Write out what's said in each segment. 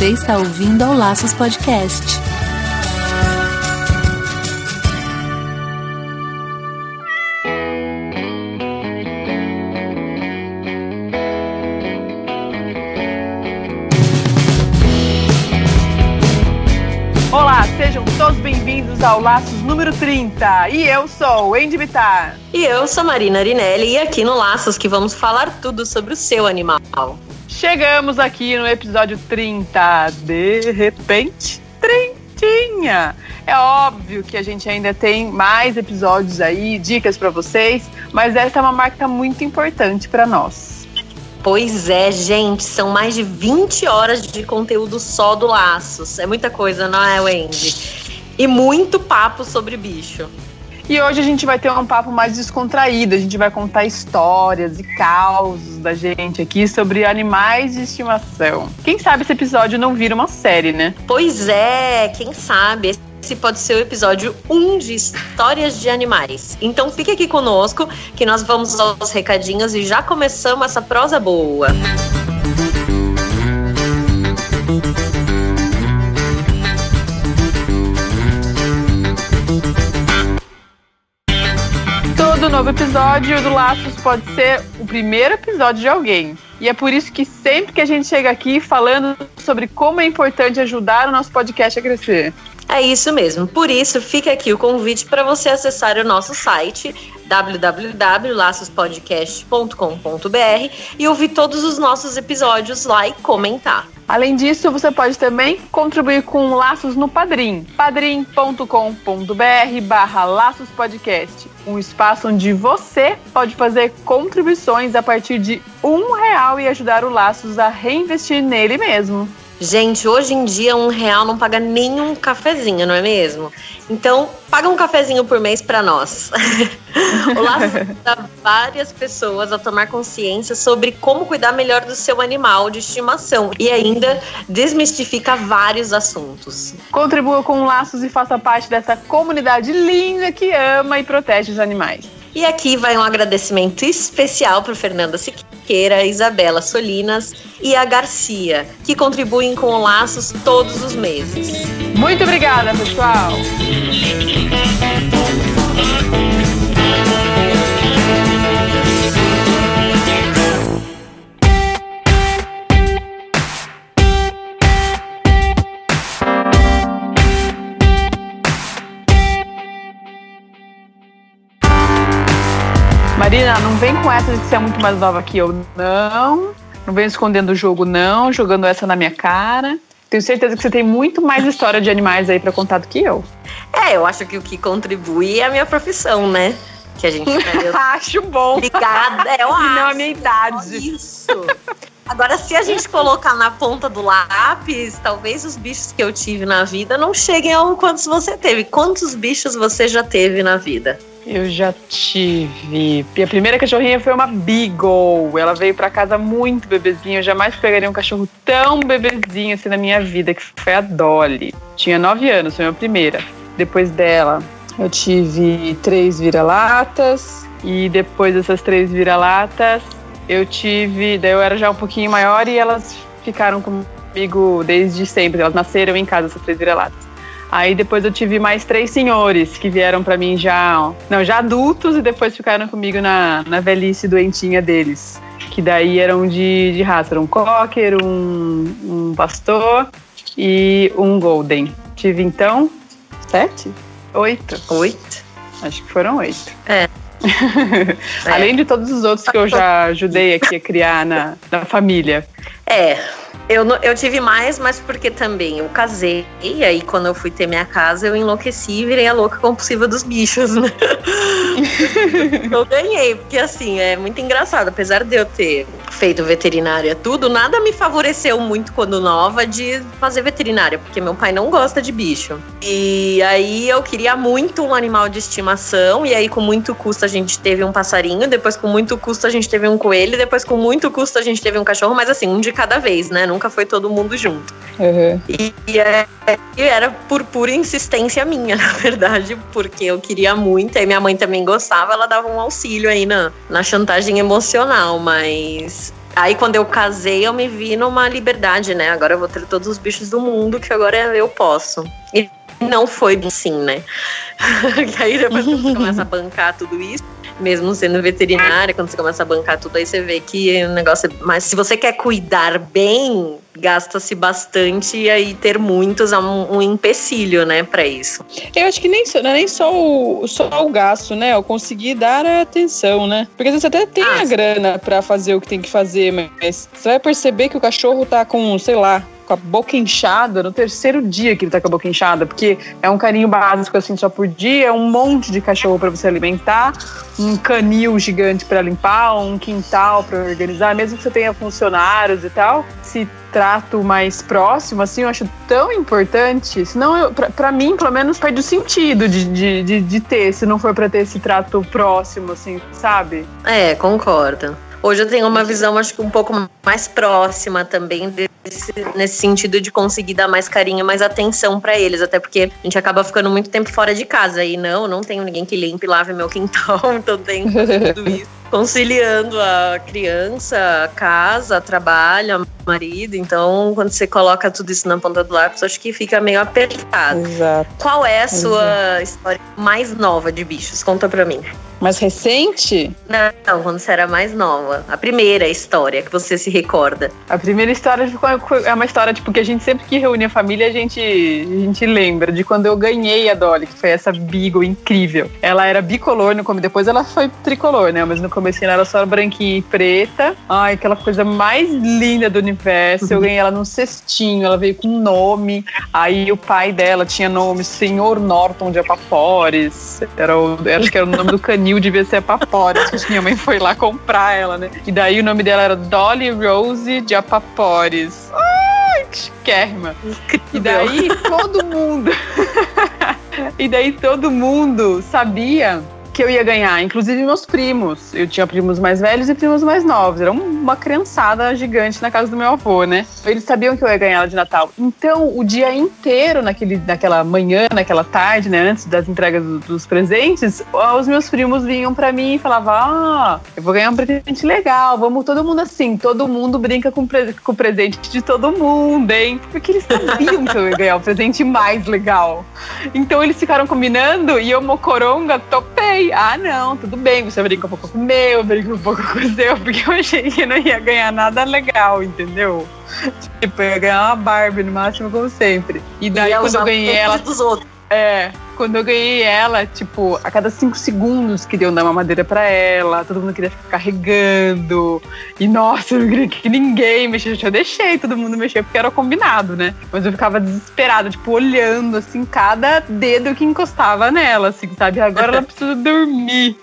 Você está ouvindo ao Laços Podcast. Olá, sejam todos bem-vindos ao Laços número 30. E eu sou Andy Bittar. E eu sou Marina Arinelli e aqui no Laços que vamos falar tudo sobre o seu animal. Chegamos aqui no episódio 30. De repente, trintinha. É óbvio que a gente ainda tem mais episódios aí, dicas para vocês, mas essa é uma marca muito importante para nós. Pois é, gente, são mais de 20 horas de conteúdo só do Laços. É muita coisa, não é, Wendy? E muito papo sobre bicho. E hoje a gente vai ter um papo mais descontraído. A gente vai contar histórias e causos da gente aqui sobre animais de estimação. Quem sabe esse episódio não vira uma série, né? Pois é, quem sabe? Esse pode ser o episódio 1 de Histórias de Animais. Então fique aqui conosco que nós vamos aos recadinhos e já começamos essa prosa boa. Todo novo episódio do Laços pode ser o primeiro episódio de alguém. E é por isso que sempre que a gente chega aqui falando sobre como é importante ajudar o nosso podcast a crescer. É isso mesmo. Por isso, fica aqui o convite para você acessar o nosso site www.laçospodcast.com.br e ouvir todos os nossos episódios lá e comentar. Além disso, você pode também contribuir com Laços no Padrim, padrim.com.br barra Laços Podcast, um espaço onde você pode fazer contribuições a partir de um real e ajudar o Laços a reinvestir nele mesmo. Gente, hoje em dia um real não paga nenhum cafezinho, não é mesmo? Então, paga um cafezinho por mês para nós. o Laço ajuda várias pessoas a tomar consciência sobre como cuidar melhor do seu animal de estimação e ainda desmistifica vários assuntos. Contribua com Laços e faça parte dessa comunidade linda que ama e protege os animais. E aqui vai um agradecimento especial para Fernanda Siqueira, Isabela Solinas e a Garcia, que contribuem com Laços todos os meses. Muito obrigada, pessoal! Marina, não vem com essa de que você é muito mais nova que eu, não. Não vem escondendo o jogo, não, jogando essa na minha cara. Tenho certeza que você tem muito mais história de animais aí para contar do que eu. É, eu acho que o que contribui é a minha profissão, né? Que a gente acho bom. Ligada, é o E não a minha idade. Isso. Agora, se a gente colocar na ponta do lápis, talvez os bichos que eu tive na vida não cheguem ao quantos você teve. Quantos bichos você já teve na vida? Eu já tive. Minha primeira cachorrinha foi uma Beagle. Ela veio pra casa muito bebezinha. Eu jamais pegaria um cachorro tão bebezinho assim na minha vida, que foi a Dolly. Tinha nove anos, foi a minha primeira. Depois dela, eu tive três vira-latas. E depois dessas três vira-latas, eu tive. Daí eu era já um pouquinho maior e elas ficaram comigo desde sempre. Elas nasceram em casa, essas três vira-latas. Aí depois eu tive mais três senhores que vieram para mim já, não, já adultos e depois ficaram comigo na, na velhice doentinha deles. Que daí eram de, de raça, era um cocker, um, um pastor e um golden. Tive então sete? Oito. Oito? Acho que foram oito. É. Além de todos os outros que eu já ajudei aqui a criar na, na família. É, eu, eu tive mais, mas porque também eu casei, e aí quando eu fui ter minha casa, eu enlouqueci e virei a louca compulsiva dos bichos, né? eu ganhei, porque assim, é muito engraçado, apesar de eu ter feito veterinária tudo, nada me favoreceu muito quando nova de fazer veterinária, porque meu pai não gosta de bicho. E aí eu queria muito um animal de estimação, e aí com muito custo a gente teve um passarinho, depois com muito custo a gente teve um coelho, depois com muito custo a gente teve um cachorro, mas assim, um de cada vez, né? Nunca foi todo mundo junto. Uhum. E, e, é, era por pura insistência minha, na verdade, porque eu queria muito, e minha mãe também gostava, ela dava um auxílio aí na, na chantagem emocional, mas Aí quando eu casei, eu me vi numa liberdade, né? Agora eu vou ter todos os bichos do mundo que agora eu posso. E não foi assim, né? e aí depois que começa a bancar tudo isso, mesmo sendo veterinária, quando você começa a bancar tudo, aí você vê que o negócio é. Mas se você quer cuidar bem, gasta-se bastante e aí ter muitos é um, um empecilho, né, para isso. Eu acho que nem, não é nem só o, só o gasto, né? Eu conseguir dar a atenção, né? Porque às vezes você até tem ah, a grana para fazer o que tem que fazer, mas você vai perceber que o cachorro tá com, sei lá, com a boca inchada no terceiro dia que ele tá com a boca inchada, porque é um carinho básico assim só por dia, é um monte de cachorro para você alimentar, um canil gigante para limpar, um quintal para organizar, mesmo que você tenha funcionários e tal, se trato mais próximo, assim, eu acho tão importante. Senão, para mim, pelo menos, perde o sentido de, de, de, de ter, se não for para ter esse trato próximo, assim, sabe? É, concordo. Hoje eu tenho uma visão, acho que um pouco mais próxima também desse, nesse sentido de conseguir dar mais carinho, mais atenção para eles, até porque a gente acaba ficando muito tempo fora de casa e não, não tenho ninguém que limpe e lave meu quintal, então tem tudo isso conciliando a criança, a casa, trabalho, marido. Então, quando você coloca tudo isso na ponta do lápis, acho que fica meio apertado. Exato. Qual é a sua Exato. história mais nova de bichos? Conta pra mim. Mais recente? Não, quando você era mais nova. A primeira história que você se recorda. A primeira história é uma história tipo que a gente sempre que reúne a família a gente a gente lembra de quando eu ganhei a Dolly, que foi essa Beagle incrível. Ela era bicolor no começo, depois ela foi tricolor, né? Mas no começo ela era só branquinha e preta. Ai, aquela coisa mais linda do universo. Eu ganhei ela num cestinho, ela veio com nome. Aí o pai dela tinha nome Senhor Norton de Apapores. Era o, acho que era o nome do canil juvenil devia ser a Papores, que minha mãe foi lá comprar ela, né? E daí o nome dela era Dolly Rose de Apapores. Ai, que chiquérrima. E daí todo mundo. e daí todo mundo sabia que eu ia ganhar, inclusive meus primos. Eu tinha primos mais velhos e primos mais novos. Era uma criançada gigante na casa do meu avô, né? Eles sabiam que eu ia ganhar ela de Natal. Então, o dia inteiro, naquele, naquela manhã, naquela tarde, né, antes das entregas do, dos presentes, os meus primos vinham para mim e falavam: Ah, eu vou ganhar um presente legal, vamos todo mundo assim, todo mundo brinca com, com o presente de todo mundo, hein? Porque eles sabiam que eu ia ganhar o presente mais legal. Então, eles ficaram combinando e eu, mocoronga, topei ah, não, tudo bem, você brinca um pouco com o meu, eu brinco um pouco com o seu, porque eu achei que não ia ganhar nada legal, entendeu? Tipo, eu ia ganhar uma Barbie no máximo, como sempre. E daí, e quando eu ganhei ela. Dos outros. É, quando eu ganhei ela, tipo, a cada cinco segundos queriam dar uma madeira para ela, todo mundo queria ficar carregando. E nossa, eu não queria que ninguém mexesse. Eu deixei todo mundo mexer porque era combinado, né? Mas eu ficava desesperada, tipo, olhando assim, cada dedo que encostava nela, assim, sabe? Agora ela precisa dormir.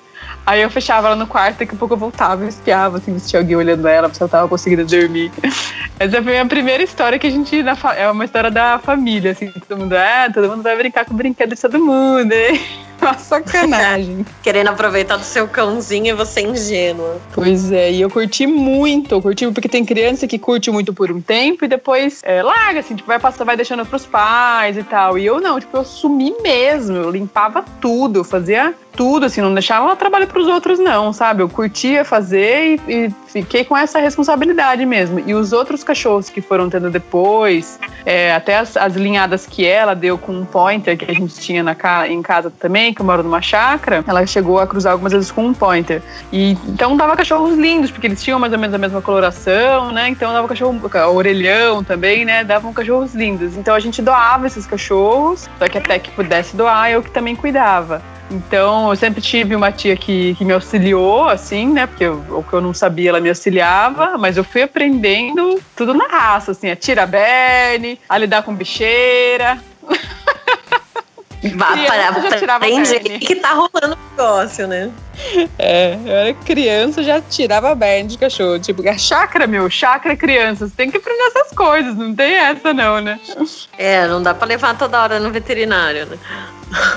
Aí eu fechava ela no quarto, daqui a pouco eu voltava e espiava, assim, se tinha alguém olhando ela, se ela tava conseguindo dormir. Essa foi a minha primeira história que a gente. É uma história da família, assim, todo mundo, ah, todo mundo vai brincar com o brinquedo de todo mundo, hein? Uma sacanagem. Querendo aproveitar do seu cãozinho e você ingênua. Pois é, e eu curti muito, eu curti porque tem criança que curte muito por um tempo e depois é, larga, assim, tipo, vai passar, vai deixando pros pais e tal. E eu não, tipo, eu sumi mesmo, eu limpava tudo, eu fazia tudo, assim, não deixava trabalho para os outros, não, sabe? Eu curtia fazer e, e, fiquei com essa responsabilidade mesmo. E os outros cachorros que foram tendo depois, é, até as, as, linhadas que ela deu com um pointer que a gente tinha na, em casa também, que eu moro numa chácara, ela chegou a cruzar algumas vezes com um pointer. E então dava cachorros lindos, porque eles tinham mais ou menos a mesma coloração, né? Então dava cachorro, orelhão também, né? Davam cachorros lindos. Então a gente doava esses cachorros, só que até que pudesse doar, eu que também cuidava. Então, eu sempre tive uma tia que, que me auxiliou, assim, né? Porque eu, o que eu não sabia, ela me auxiliava, mas eu fui aprendendo tudo na raça, assim, a tirar berne, a lidar com bicheira. Vá para aprende o que tá rolando o negócio, né? É, eu era criança, já tirava berne de cachorro. Tipo, é chácara, meu, chácara criança. Você tem que aprender essas coisas, não tem essa não, né? É, não dá pra levar toda hora no veterinário, né?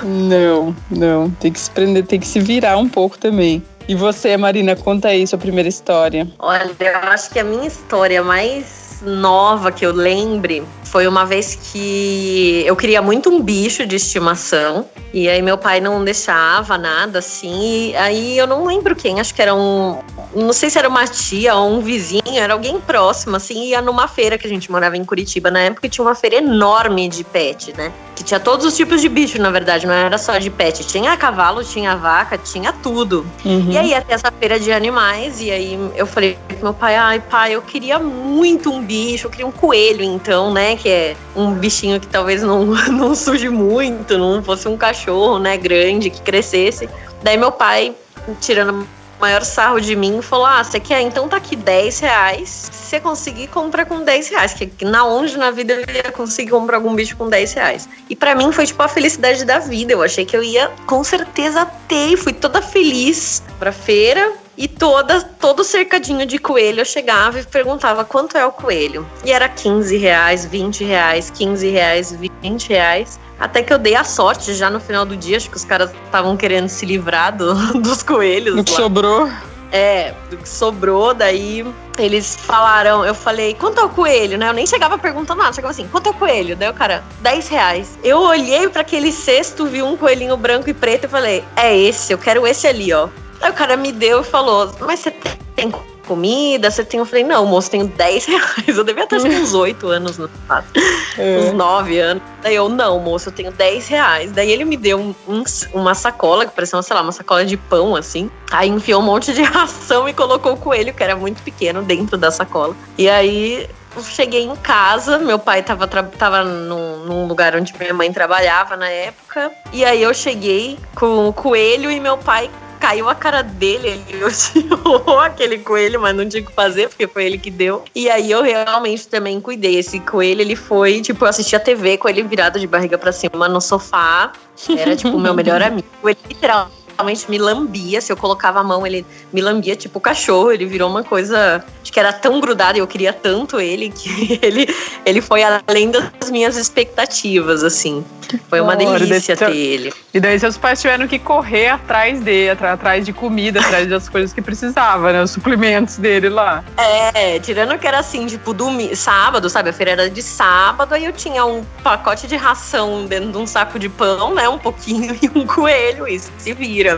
Não, não. Tem que se prender, tem que se virar um pouco também. E você, Marina, conta aí sua primeira história. Olha, eu acho que a minha história mais nova que eu lembre foi uma vez que eu queria muito um bicho de estimação. E aí meu pai não deixava nada assim. E aí eu não lembro quem, acho que era um. Não sei se era uma tia ou um vizinho, era alguém próximo, assim, ia numa feira que a gente morava em Curitiba na época e tinha uma feira enorme de pet, né? Que tinha todos os tipos de bicho, na verdade, não era só de pet. Tinha cavalo, tinha vaca, tinha tudo. Uhum. E aí até essa feira de animais, e aí eu falei pro meu pai, ai pai, eu queria muito um bicho, eu queria um coelho, então, né? Que é um bichinho que talvez não, não suje muito, não fosse um cachorro, né, grande, que crescesse. Daí meu pai, tirando o maior sarro de mim, falou: Ah, você quer? Então tá aqui 10 reais. Se você conseguir, compra com 10 reais. Que na onde na vida eu ia conseguir comprar algum bicho com 10 reais. E para mim foi tipo a felicidade da vida. Eu achei que eu ia com certeza ter. Fui toda feliz pra feira e toda, todo cercadinho de coelho eu chegava e perguntava quanto é o coelho. E era 15 reais, 20 reais, 15 reais, 20 reais. Até que eu dei a sorte já no final do dia, acho que os caras estavam querendo se livrar do, dos coelhos. O que sobrou. É, do que sobrou, daí eles falaram, eu falei, quanto é o coelho, né? Eu nem chegava perguntando nada, chegava assim, quanto é o coelho? Daí o cara, 10 reais. Eu olhei para aquele cesto, vi um coelhinho branco e preto e falei, é esse, eu quero esse ali, ó. Aí o cara me deu e falou: Mas você tem comida? Você tem? Eu falei: Não, moço, tenho 10 reais. Eu devia ter uns 8 anos no passado, é. uns 9 anos. Daí eu: Não, moço, eu tenho 10 reais. Daí ele me deu um, um, uma sacola, que parecia, sei lá, uma sacola de pão assim. Aí enfiou um monte de ração e colocou o coelho, que era muito pequeno, dentro da sacola. E aí eu cheguei em casa, meu pai tava, tava num, num, lugar onde minha mãe trabalhava na época. E aí eu cheguei com o coelho e meu pai caiu a cara dele, ele odiou aquele coelho, mas não tinha o que fazer, porque foi ele que deu. E aí eu realmente também cuidei. Esse coelho, ele foi, tipo, eu assisti a TV com ele virado de barriga para cima no sofá. Era, tipo, o meu melhor amigo. Ele literalmente realmente me lambia. Se eu colocava a mão, ele me lambia tipo cachorro. Ele virou uma coisa de que era tão grudado e eu queria tanto ele que ele, ele foi além das minhas expectativas, assim. Foi uma delícia ter ele. E daí seus pais tiveram que correr atrás dele, atrás de comida, atrás das coisas que precisava, né? Os suplementos dele lá. É, tirando que era assim, tipo, domingo, sábado, sabe? A feira era de sábado, aí eu tinha um pacote de ração dentro de um saco de pão, né? Um pouquinho e um coelho, isso se vira.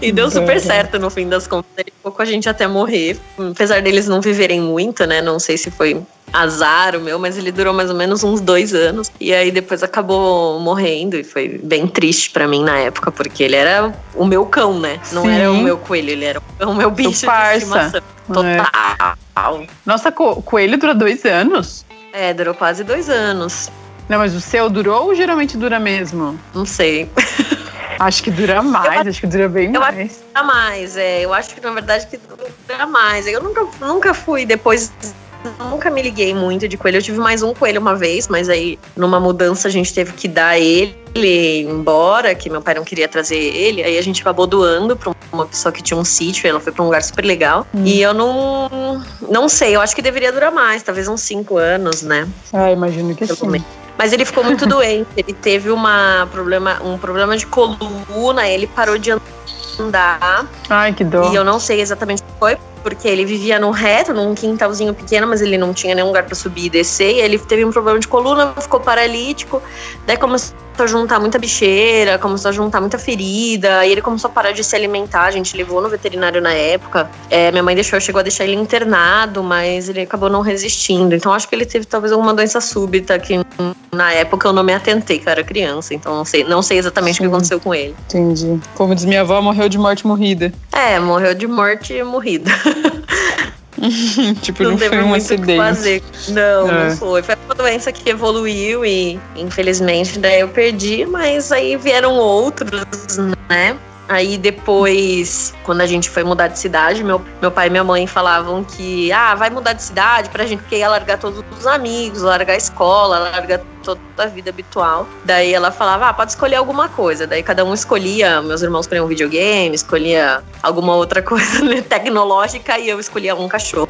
E deu super certo no fim das contas. Ele ficou com a gente até morrer. Apesar deles não viverem muito, né? Não sei se foi azar o meu, mas ele durou mais ou menos uns dois anos. E aí depois acabou morrendo e foi bem triste para mim na época, porque ele era o meu cão, né? Não Sim. era o meu coelho, ele era o meu bicho de estimação. Total. É. Nossa, co coelho dura dois anos? É, durou quase dois anos. Não, mas o seu durou ou geralmente dura mesmo? Não sei. Acho que dura mais, eu, acho que dura bem eu mais. Acho que dura mais, é. Eu acho que na verdade que dura mais. Eu nunca, nunca fui depois. Nunca me liguei muito de coelho. Eu tive mais um coelho uma vez, mas aí numa mudança a gente teve que dar ele embora, que meu pai não queria trazer ele. Aí a gente acabou doando para uma pessoa que tinha um sítio. Ela foi para um lugar super legal. Hum. E eu não, não sei. Eu acho que deveria durar mais, talvez uns cinco anos, né? Ah, imagino que sim. Menos. Mas ele ficou muito doente. Ele teve uma problema, um problema de coluna, ele parou de andar. Ai, que dor. E eu não sei exatamente o que foi, porque ele vivia no reto, num quintalzinho pequeno, mas ele não tinha nenhum lugar para subir e descer. E ele teve um problema de coluna, ficou paralítico. Daí começou a juntar muita bicheira, começou a juntar muita ferida. E ele começou a parar de se alimentar. A gente levou no veterinário na época. É, minha mãe deixou, chegou a deixar ele internado, mas ele acabou não resistindo. Então acho que ele teve talvez alguma doença súbita que na época eu não me atentei, que eu era criança. Então não sei, não sei exatamente Sim. o que aconteceu com ele. Entendi. Como diz minha avó, morreu de morte morrida. É, morreu de morte morrida. tipo, não, não foi um acidente. Fazer. Não, é. não foi. Foi uma doença que evoluiu e, infelizmente, daí eu perdi, mas aí vieram outros, né? Aí depois, quando a gente foi mudar de cidade, meu, meu pai e minha mãe falavam que, ah, vai mudar de cidade pra gente, porque ia largar todos os amigos, largar a escola, largar toda a vida habitual. Daí ela falava, ah, pode escolher alguma coisa. Daí cada um escolhia, meus irmãos escolhiam um videogame, escolhia alguma outra coisa né, tecnológica e eu escolhia um cachorro.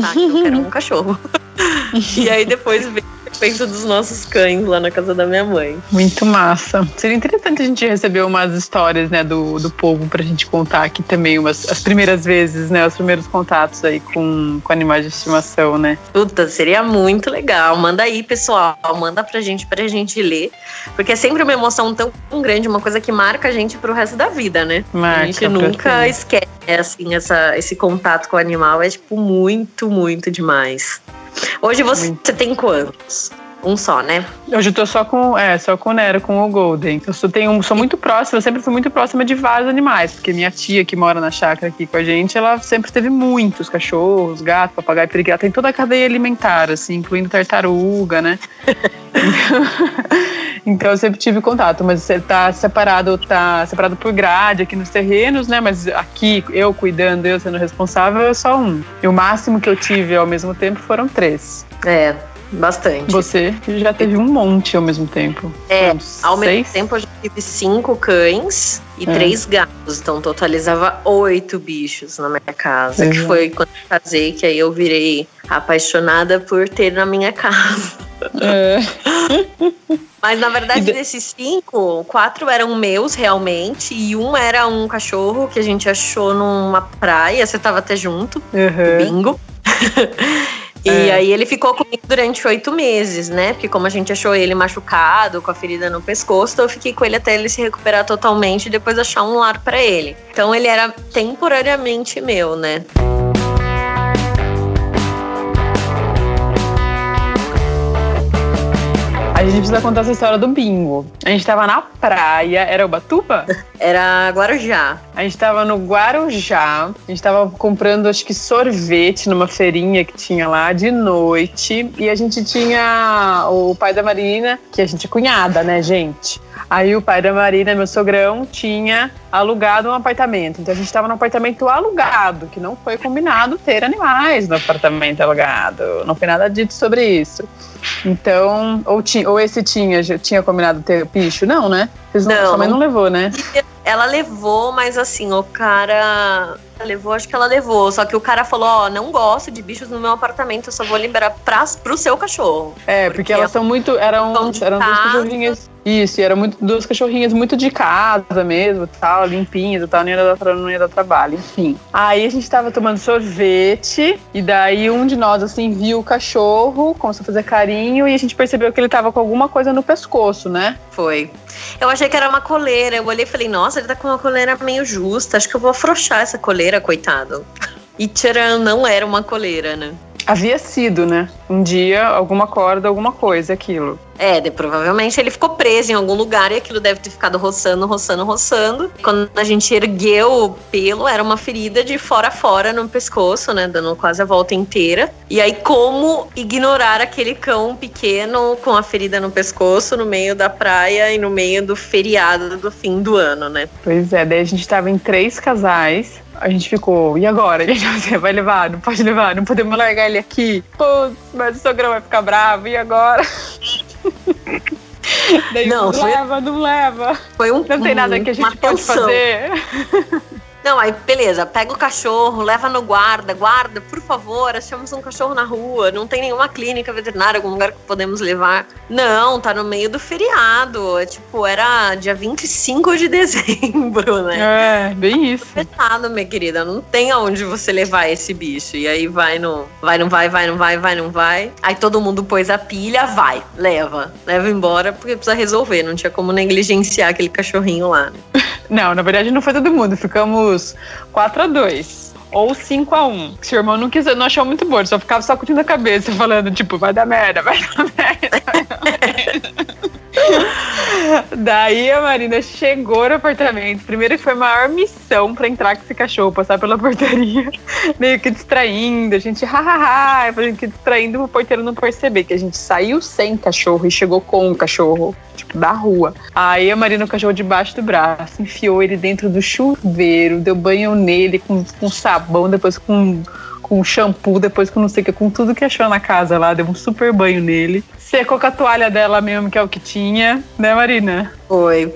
Tá, eu quero um cachorro. e aí depois veio feito dos nossos cães lá na casa da minha mãe. Muito massa. Seria interessante a gente receber umas histórias, né, do, do povo pra gente contar aqui também umas, as primeiras vezes, né, os primeiros contatos aí com, com animais de estimação, né? Puta, seria muito legal. Manda aí, pessoal. Manda pra gente, pra gente ler. Porque é sempre uma emoção tão grande, uma coisa que marca a gente pro resto da vida, né? Marca, a gente nunca esquece, assim, essa, esse contato com o animal. É, tipo, muito, muito demais. Hoje você Muito. tem quantos? Um só, né? Hoje eu tô só com, é, só com o Nero, com o Golden. Eu sou, tenho, sou muito próxima, sempre fui muito próxima de vários animais, porque minha tia que mora na chácara aqui com a gente, ela sempre teve muitos cachorros, gatos, papagaio, periquito. Ela tem toda a cadeia alimentar, assim, incluindo tartaruga, né? então eu sempre tive contato, mas você tá separado, tá separado por grade aqui nos terrenos, né? Mas aqui, eu cuidando, eu sendo responsável, é só um. E o máximo que eu tive ao mesmo tempo foram três. É, Bastante. Você já teve um monte ao mesmo tempo. É, ao seis? mesmo tempo eu já tive cinco cães e é. três gatos. Então totalizava oito bichos na minha casa. Que foi quando eu casei, que aí eu virei apaixonada por ter na minha casa. É. Mas na verdade, de... desses cinco, quatro eram meus realmente, e um era um cachorro que a gente achou numa praia, você tava até junto, uhum. bingo. E é. aí ele ficou comigo durante oito meses, né? Porque como a gente achou ele machucado, com a ferida no pescoço, eu fiquei com ele até ele se recuperar totalmente e depois achar um lar para ele. Então ele era temporariamente meu, né? A gente precisa contar essa história do bingo. A gente tava na praia, era Ubatuba? Era Guarujá. A gente tava no Guarujá, a gente tava comprando, acho que sorvete numa feirinha que tinha lá de noite. E a gente tinha o pai da Marina, que a gente é cunhada, né, gente? Aí o pai da Marina, meu sogrão, tinha alugado um apartamento. Então a gente estava no apartamento alugado, que não foi combinado ter animais no apartamento alugado. Não foi nada dito sobre isso. Então, ou, tinha, ou esse tinha, tinha combinado ter bicho? Não, né? Vocês não, não, sua mãe não levou, né? Ela levou, mas assim, o cara levou, acho que ela levou. Só que o cara falou: Ó, oh, não gosto de bichos no meu apartamento, eu só vou liberar pra, pro seu cachorro. É, porque, porque elas são muito. Eram, eram duas cachorrinhas. Isso, e eram muito, duas cachorrinhas muito de casa mesmo, tal, limpinhas tal, não ia, dar, não ia dar trabalho, enfim. Aí a gente tava tomando sorvete, e daí um de nós, assim, viu o cachorro, começou a fazer carinho, e a gente percebeu que ele tava com alguma coisa no pescoço, né? Foi. Eu achei que era uma coleira, eu olhei e falei, nossa, ele tá com uma coleira meio justa, acho que eu vou afrouxar essa coleira, coitado. E tcharam, não era uma coleira, né? Havia sido, né? Um dia, alguma corda, alguma coisa, aquilo. É, de, provavelmente ele ficou preso em algum lugar e aquilo deve ter ficado roçando, roçando, roçando. Quando a gente ergueu o pelo, era uma ferida de fora a fora no pescoço, né? Dando quase a volta inteira. E aí, como ignorar aquele cão pequeno com a ferida no pescoço no meio da praia e no meio do feriado do fim do ano, né? Pois é, daí a gente tava em três casais a gente ficou, e agora? E você vai levar? Não pode levar, não podemos largar ele aqui. Putz, mas o sogrão vai ficar bravo, e agora? Daí, não, não foi... leva, não leva. Foi um, não tem nada que a gente pode fazer. Não, aí beleza, pega o cachorro, leva no guarda, guarda, por favor, achamos um cachorro na rua, não tem nenhuma clínica veterinária, algum lugar que podemos levar. Não, tá no meio do feriado, é, tipo, era dia 25 de dezembro, né? É, bem isso. Feriado, minha querida, não tem aonde você levar esse bicho. E aí vai no, vai, não vai, vai, não vai, vai, não vai. Aí todo mundo pôs a pilha, vai, leva, leva embora, porque precisa resolver, não tinha como negligenciar aquele cachorrinho lá. Né? Não, na verdade não foi todo mundo, ficamos 4 a 2 ou 5 a 1 Se o irmão não quiser, não achou muito bom, só ficava sacudindo a cabeça, falando, tipo, vai dar merda, vai dar merda. Daí a Marina chegou no apartamento. Primeiro que foi a maior missão pra entrar com esse cachorro, passar pela portaria, meio que distraindo, a gente hahaha, a gente distraindo o porteiro não perceber que a gente saiu sem cachorro e chegou com o cachorro, tipo, da rua. Aí a Marina, o cachorro debaixo do braço, enfiou ele dentro do chuveiro, deu banho nele com, com sabão, depois com com shampoo, depois com não sei o que, com tudo que achou na casa lá, deu um super banho nele secou com a toalha dela mesmo, que é o que tinha, né, Marina? Foi.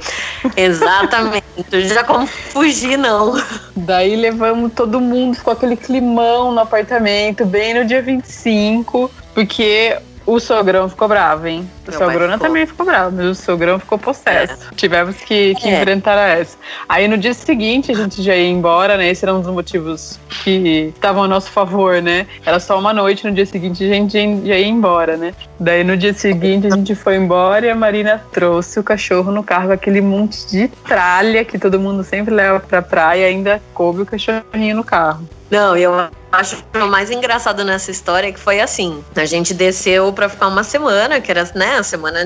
Exatamente. Já como fugir, não. Daí levamos todo mundo, ficou aquele climão no apartamento, bem no dia 25, porque O sogrão ficou bravo, hein? O sogrona também ficou bravo, mas o sogrão ficou possesso. É. Tivemos que, que é. enfrentar essa. Aí no dia seguinte a gente já ia embora, né? Esse era um dos motivos que estavam a nosso favor, né? Era só uma noite, no dia seguinte a gente já ia embora, né? Daí no dia seguinte a gente foi embora e a Marina trouxe o cachorro no carro, aquele monte de tralha que todo mundo sempre leva pra praia, ainda coube o cachorrinho no carro. Não, eu acho o mais engraçado nessa história é que foi assim: a gente desceu para ficar uma semana, que era né, a semana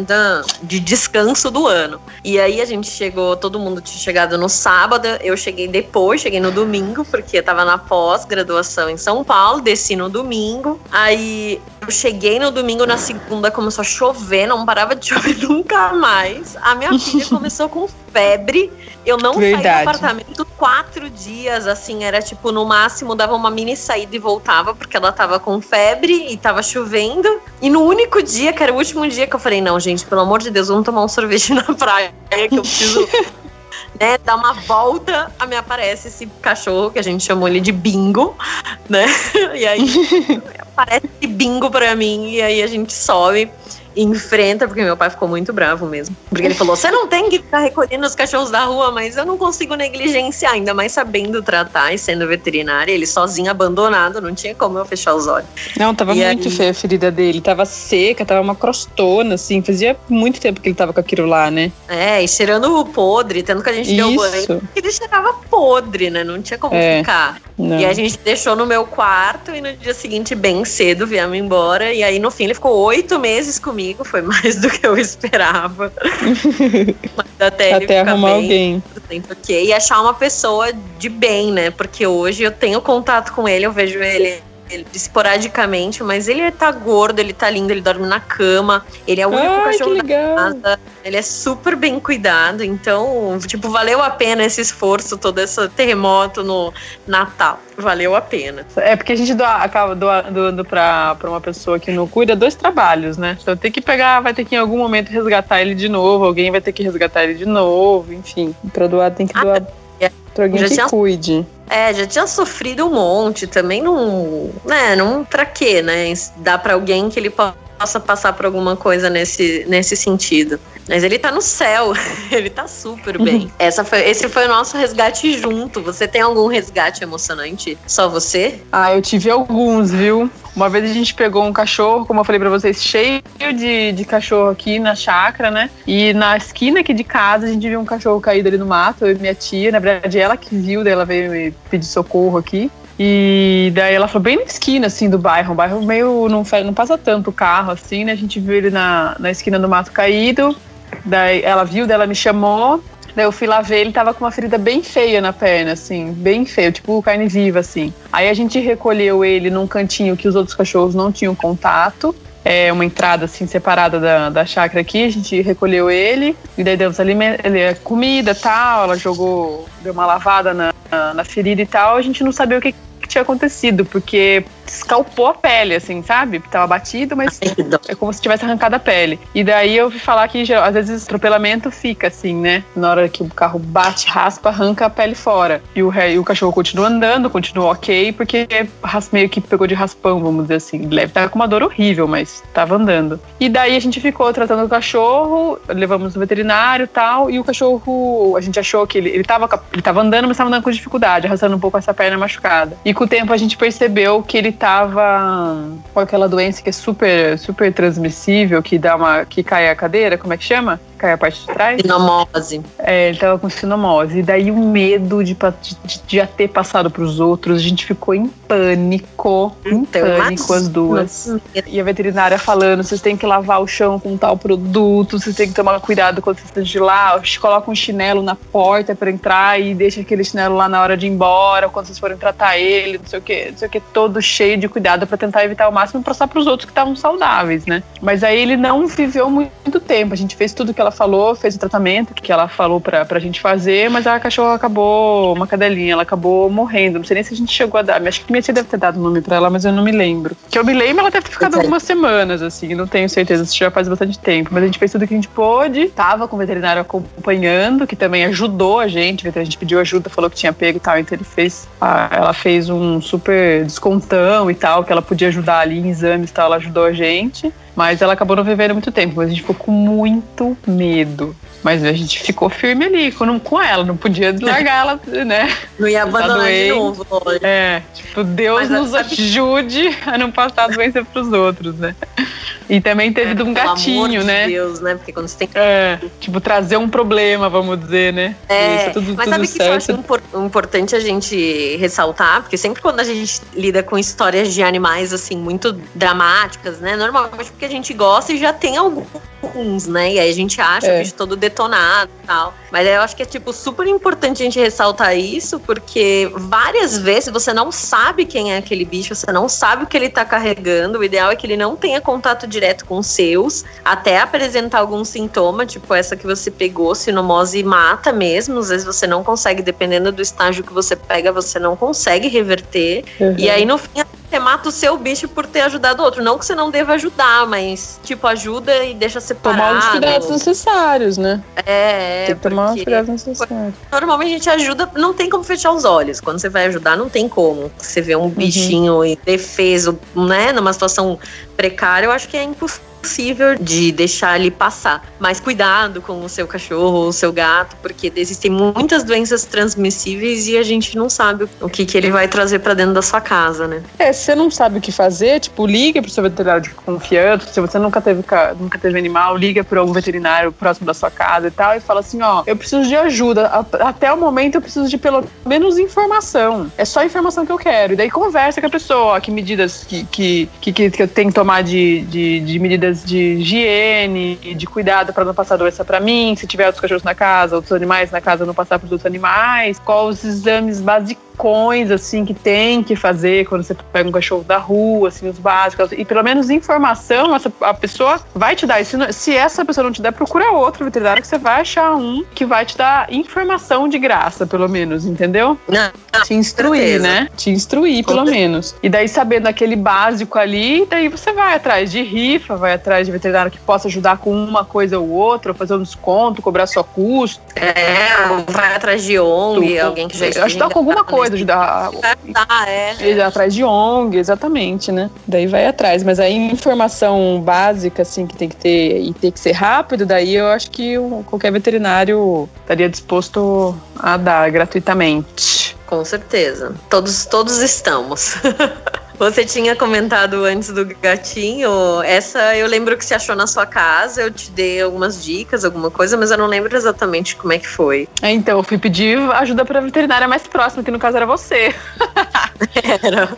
de descanso do ano. E aí a gente chegou, todo mundo tinha chegado no sábado, eu cheguei depois, cheguei no domingo, porque eu tava na pós-graduação em São Paulo, desci no domingo. Aí eu cheguei no domingo, na segunda começou a chover, não parava de chover nunca mais. A minha filha começou com febre. Eu não Verdade. saí do apartamento quatro dias, assim, era tipo, no máximo dava uma mini saída e voltava, porque ela tava com febre e tava chovendo. E no único dia, que era o último dia eu falei, não, gente, pelo amor de Deus, vamos tomar um sorvete na praia, que eu preciso. né, dar uma volta, a me aparece esse cachorro que a gente chamou ele de bingo, né? E aí aparece bingo pra mim, e aí a gente sobe enfrenta, porque meu pai ficou muito bravo mesmo. Porque ele falou: você não tem que ficar recolhendo os cachorros da rua, mas eu não consigo negligenciar, ainda mais sabendo tratar e sendo veterinária, ele sozinho abandonado, não tinha como eu fechar os olhos. Não, tava e muito aí... feia a ferida dele, tava seca, tava uma crostona, assim, fazia muito tempo que ele tava com aquilo lá, né? É, e cheirando o podre, tendo que a gente Isso. deu banho, ele cheirava podre, né? Não tinha como é, ficar. Não. E a gente deixou no meu quarto e no dia seguinte, bem cedo, viemos embora. E aí, no fim, ele ficou oito meses comigo comigo, foi mais do que eu esperava. Mas até, até arrumar bem, alguém. Okay, e achar uma pessoa de bem, né? Porque hoje eu tenho contato com ele, eu vejo ele ele, esporadicamente, mas ele tá gordo, ele tá lindo, ele dorme na cama, ele é o único Ai, cachorro da casa, ele é super bem cuidado, então, tipo, valeu a pena esse esforço, todo esse terremoto no Natal, valeu a pena. É porque a gente doa, acaba doando, doando pra, pra uma pessoa que não cuida dois trabalhos, né? Então tem que pegar, vai ter que em algum momento resgatar ele de novo, alguém vai ter que resgatar ele de novo, enfim, pra doar tem que doar. Ah, Pra alguém já que tinha, cuide. É, já tinha sofrido um monte, também não. Né, não pra quê, né? Dá pra alguém que ele possa passar por alguma coisa nesse, nesse sentido. Mas ele tá no céu, ele tá super bem. Essa foi, esse foi o nosso resgate junto. Você tem algum resgate emocionante? Só você? Ah, eu tive alguns, viu? Uma vez a gente pegou um cachorro, como eu falei pra vocês, cheio de, de cachorro aqui na chácara, né? E na esquina aqui de casa a gente viu um cachorro caído ali no mato, eu e minha tia. Na verdade, ela que viu, daí ela veio pedir socorro aqui. E daí ela foi bem na esquina, assim, do bairro. Um bairro meio. Não, não passa tanto carro, assim, né? A gente viu ele na, na esquina do mato caído. Daí ela viu, daí ela me chamou. Daí eu fui lá ver, ele tava com uma ferida bem feia na perna, assim, bem feia, tipo carne viva, assim. Aí a gente recolheu ele num cantinho que os outros cachorros não tinham contato. É uma entrada assim separada da, da chácara aqui, a gente recolheu ele e daí demos aliment comida tal, ela jogou, deu uma lavada na, na, na ferida e tal, a gente não sabia o que, que tinha acontecido, porque escalpou a pele, assim, sabe? Tava batido, mas é como se tivesse arrancado a pele. E daí eu vi falar que às vezes o atropelamento fica assim, né? Na hora que o carro bate, raspa, arranca a pele fora. E o, e o cachorro continua andando, continua ok, porque meio que pegou de raspão, vamos dizer assim. Leve tava com uma dor horrível, mas tava andando. E daí a gente ficou tratando o cachorro, levamos no veterinário e tal, e o cachorro, a gente achou que ele, ele, tava, ele tava andando, mas tava andando com dificuldade, arrastando um pouco essa perna machucada. E com o tempo a gente percebeu que ele tava com aquela doença que é super, super transmissível, que dá uma. que cai a cadeira, como é que chama? Cai a parte de trás. Sinomose. É, ele tava com sinomose. E daí o medo de, de, de já ter passado pros outros, a gente ficou em pânico. Em então, pânico, as duas. E a veterinária falando: vocês têm que lavar o chão com tal produto, vocês têm que tomar cuidado quando vocês estão de lá. Coloca um chinelo na porta para entrar e deixa aquele chinelo lá na hora de ir embora, quando vocês forem tratar ele, não sei o que, não sei o que, todo cheio de cuidado para tentar evitar o máximo e passar pros outros que estavam saudáveis, né? Mas aí ele não viveu muito tempo. A gente fez tudo que ela falou, fez o tratamento que ela falou pra, pra gente fazer, mas a cachorra acabou, uma cadelinha, ela acabou morrendo. Não sei nem se a gente chegou a dar. Acho que minha tia deve ter dado o nome pra ela, mas eu não me lembro. Que eu me lembro, ela deve ter ficado algumas semanas, assim, não tenho certeza, se já faz bastante tempo. Mas a gente fez tudo que a gente pôde, tava com o veterinário acompanhando, que também ajudou a gente. A gente pediu ajuda, falou que tinha pego e tal, então ele fez. A, ela fez um super descontão e tal, que ela podia ajudar ali em exames e tal, ela ajudou a gente. Mas ela acabou não vivendo muito tempo, mas a gente ficou com muito medo. Mas a gente ficou firme ali com, com ela, não podia largar ela, né? Não ia abandonar de novo. É, tipo, Deus mas nos ajude a não passar a doença pros outros, né? E também teve é, um gatinho, amor né? De Deus, né? Porque quando você tem É, tipo, trazer um problema, vamos dizer, né? É, tudo, mas tudo sabe que eu acho importante a gente ressaltar? Porque sempre quando a gente lida com histórias de animais, assim, muito dramáticas, né? Normalmente porque a gente gosta e já tem alguns, né? E aí a gente acha é. o bicho todo detonado e tal. Mas eu acho que é, tipo, super importante a gente ressaltar isso, porque várias vezes você não sabe quem é aquele bicho, você não sabe o que ele tá carregando. O ideal é que ele não tenha contato direto com os seus, até apresentar algum sintoma, tipo essa que você pegou, sinomose mata mesmo. Às vezes você não consegue, dependendo do estágio que você pega, você não consegue reverter. Uhum. E aí, no fim, você mata o seu bicho por ter ajudado o outro. Não que você não deva ajudar, mas, tipo, ajuda e deixa separado. Tomar os cuidados necessários, né? É, Tem que tomar os cuidados necessários. Normalmente a gente ajuda, não tem como fechar os olhos. Quando você vai ajudar, não tem como. Você vê um uhum. bichinho uhum. indefeso, né, numa situação precária, eu acho que é impossível possível de deixar ele passar. Mas cuidado com o seu cachorro ou o seu gato, porque existem muitas doenças transmissíveis e a gente não sabe o que, que ele vai trazer para dentro da sua casa, né? É, se você não sabe o que fazer, tipo, liga pro seu veterinário de confiança. Se você nunca teve, nunca teve animal, liga para algum veterinário próximo da sua casa e tal, e fala assim: ó, eu preciso de ajuda. Até o momento eu preciso de pelo menos informação. É só informação que eu quero. E daí conversa com a pessoa, ó, que medidas que, que, que, que eu tenho que tomar de, de, de medidas de higiene de cuidado para não passar doença para mim, se tiver outros cachorros na casa, outros animais na casa, não passar para os outros animais, quais os exames básicos assim que tem que fazer quando você pega um cachorro da rua, assim, os básicos, e pelo menos informação, essa, a pessoa vai te dar. E se, se essa pessoa não te der, procura outro veterinário que você vai achar um que vai te dar informação de graça, pelo menos, entendeu? Não, te instruir, né? Te instruir, pelo menos. E daí, sabendo aquele básico ali, daí você vai atrás de rifa, vai atrás de veterinário que possa ajudar com uma coisa ou outra, ou fazer um desconto, cobrar só custo. É, vai atrás de ONG, alguém que já Ajudar com alguma coisa coisa, ajudar. Ah, é. Ir atrás de ONG, exatamente, né? Daí vai atrás. Mas aí informação básica, assim, que tem que ter e tem que ser rápido, daí eu acho que qualquer veterinário estaria disposto a dar gratuitamente. Com certeza. Todos, todos estamos. Você tinha comentado antes do gatinho. Essa eu lembro que se achou na sua casa. Eu te dei algumas dicas, alguma coisa, mas eu não lembro exatamente como é que foi. É, então, eu fui pedir ajuda para a veterinária mais próxima, que no caso era você. Era.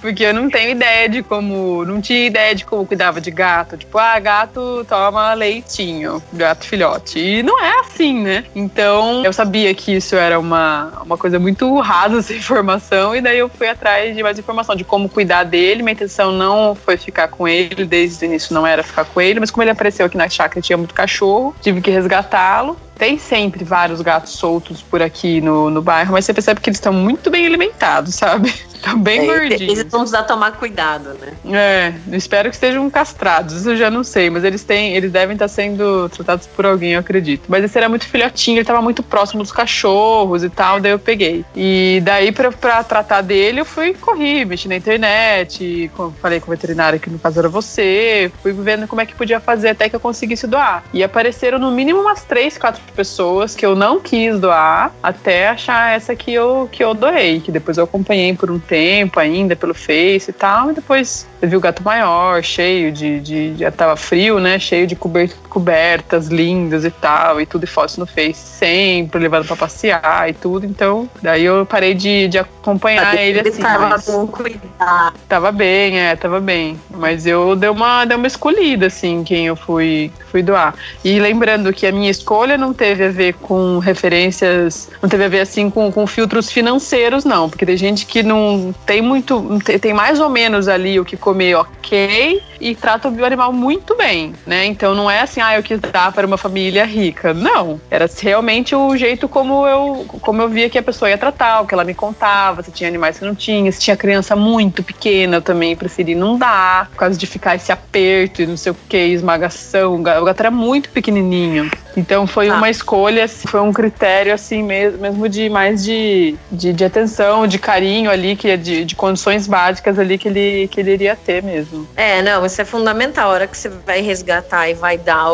Porque eu não tenho ideia de como. Não tinha ideia de como cuidava de gato. Tipo, ah, gato toma leitinho, gato filhote. E não é assim, né? Então, eu sabia que isso era uma, uma coisa muito rasa, essa informação, e daí eu fui atrás de mais informação de como como cuidar dele. Minha intenção não foi ficar com ele, desde o início não era ficar com ele, mas como ele apareceu aqui na chácara tinha muito cachorro, tive que resgatá-lo. Tem sempre vários gatos soltos por aqui no, no bairro, mas você percebe que eles estão muito bem alimentados, sabe? Estão bem é, gordinhos. Eles vão precisar tomar cuidado, né? É, espero que estejam castrados, isso eu já não sei, mas eles têm, eles devem estar sendo tratados por alguém, eu acredito. Mas esse era muito filhotinho, ele estava muito próximo dos cachorros e tal, daí eu peguei. E daí, pra, pra tratar dele, eu fui, corri, mexi na internet, falei com o veterinário que no caso era você, fui vendo como é que podia fazer até que eu conseguisse doar. E apareceram no mínimo umas três, quatro pessoas que eu não quis doar, até achar essa que eu, que eu doei, que depois eu acompanhei por um tempo ainda pelo Face e tal, e depois eu vi o gato maior, cheio de, de já tava frio, né, cheio de cobertas lindas e tal, e tudo e fotos no Face sempre, levando para passear e tudo, então daí eu parei de, de acompanhar ele assim. Tava mas... bom cuidar. Tava bem, é, tava bem, mas eu dei uma, dei uma escolhida, assim, quem eu fui, fui doar. E lembrando que a minha escolha não teve a ver com referências, não teve a ver assim com, com filtros financeiros, não, porque tem gente que não tem muito, tem mais ou menos ali o que comer ok e trata o animal muito bem, né? Então não é assim, ah, eu quis dar para uma família rica. Não, era realmente o jeito como eu, como eu via que a pessoa ia tratar, o que ela me contava, se tinha animais que não tinha, se tinha criança muito pequena, eu também preferi não dar, por causa de ficar esse aperto e não sei o que, esmagação. O gato era muito pequenininho. Então foi ah. uma escolha, assim, foi um critério assim mesmo, mesmo de mais de, de, de, atenção, de carinho ali, que é de, de condições básicas ali que ele, que ele iria ter mesmo. É, não, segurança é fundamental. A hora que você vai resgatar e vai dar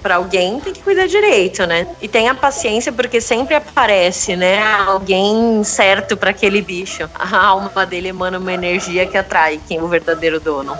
para alguém, tem que cuidar direito, né? E tenha paciência, porque sempre aparece, né? Alguém certo para aquele bicho. A alma dele emana uma energia que atrai quem é o verdadeiro dono.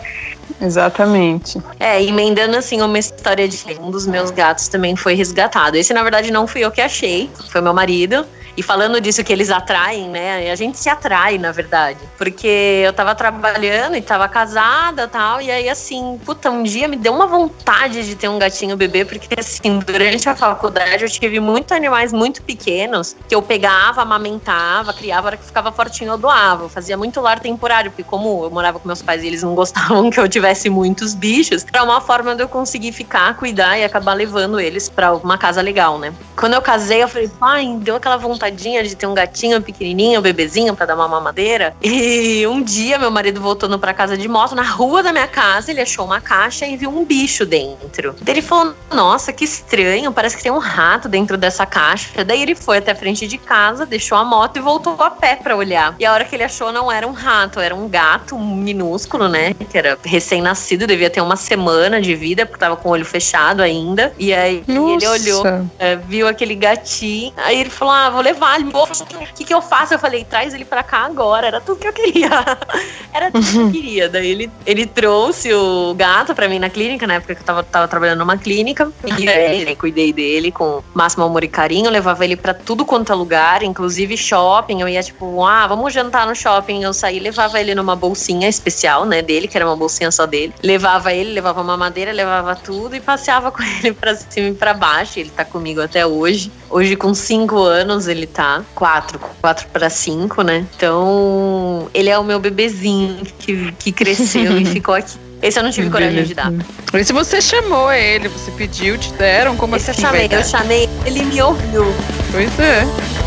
Exatamente. É, emendando assim uma história de um dos meus gatos também foi resgatado. Esse, na verdade, não fui eu que achei, foi meu marido. E falando disso que eles atraem, né? A gente se atrai, na verdade. Porque eu tava trabalhando e tava casada tal. E aí, assim, puta, um dia me deu uma vontade de ter um gatinho bebê, porque assim, durante a faculdade eu tive muitos animais muito pequenos que eu pegava, amamentava, criava, a hora que ficava fortinho eu doava. Eu fazia muito lar temporário, porque como eu morava com meus pais e eles não gostavam que eu tivesse muitos bichos, era uma forma de eu conseguir ficar, cuidar e acabar levando eles para uma casa legal, né? Quando eu casei, eu falei, pai, deu aquela vontade vontadinha de ter um gatinho pequenininho, um bebezinho para dar uma mamadeira. E um dia meu marido voltando para casa de moto, na rua da minha casa, ele achou uma caixa e viu um bicho dentro. Daí ele falou: "Nossa, que estranho, parece que tem um rato dentro dessa caixa". Daí ele foi até a frente de casa, deixou a moto e voltou a pé para olhar. E a hora que ele achou não era um rato, era um gato minúsculo, né, que era recém-nascido, devia ter uma semana de vida, porque tava com o olho fechado ainda. E aí Nossa. ele olhou, é, viu aquele gatinho, aí ele falou: "Ah, vou levar levar ele. O que, que eu faço? Eu falei, traz ele pra cá agora. Era tudo que eu queria. Era tudo que eu queria. Daí ele, ele trouxe o gato pra mim na clínica, na época que eu tava, tava trabalhando numa clínica. E aí, né, cuidei dele com máximo amor e carinho. Levava ele pra tudo quanto é lugar, inclusive shopping. Eu ia, tipo, ah, vamos jantar no shopping. Eu saí, levava ele numa bolsinha especial, né, dele, que era uma bolsinha só dele. Levava ele, levava uma madeira, levava tudo e passeava com ele pra cima e pra baixo. Ele tá comigo até hoje. Hoje, com cinco anos, ele tá. Quatro, quatro para cinco, né? Então, ele é o meu bebezinho que, que cresceu e ficou aqui. Esse eu não tive coragem de dar. Esse você chamou ele, você pediu, te deram? Como Esse assim? eu chamei, eu chamei, ele me ouviu. Pois é.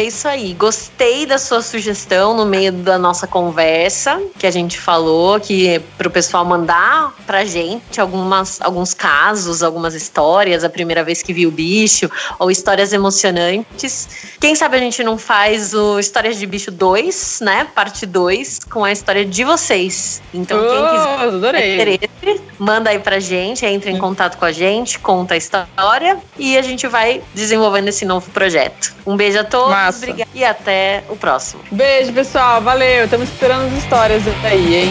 É isso aí. Gostei da sua sugestão no meio da nossa conversa que a gente falou, que é pro pessoal mandar pra gente algumas, alguns casos, algumas histórias, a primeira vez que viu o bicho, ou histórias emocionantes. Quem sabe a gente não faz o Histórias de Bicho 2, né? Parte 2, com a história de vocês. Então, oh, quem quiser adorei. manda aí pra gente, entra em contato com a gente, conta a história e a gente vai desenvolvendo esse novo projeto. Um beijo a todos. Massa. Obrigada. E até o próximo. Beijo, pessoal. Valeu. Estamos esperando as histórias aí, hein?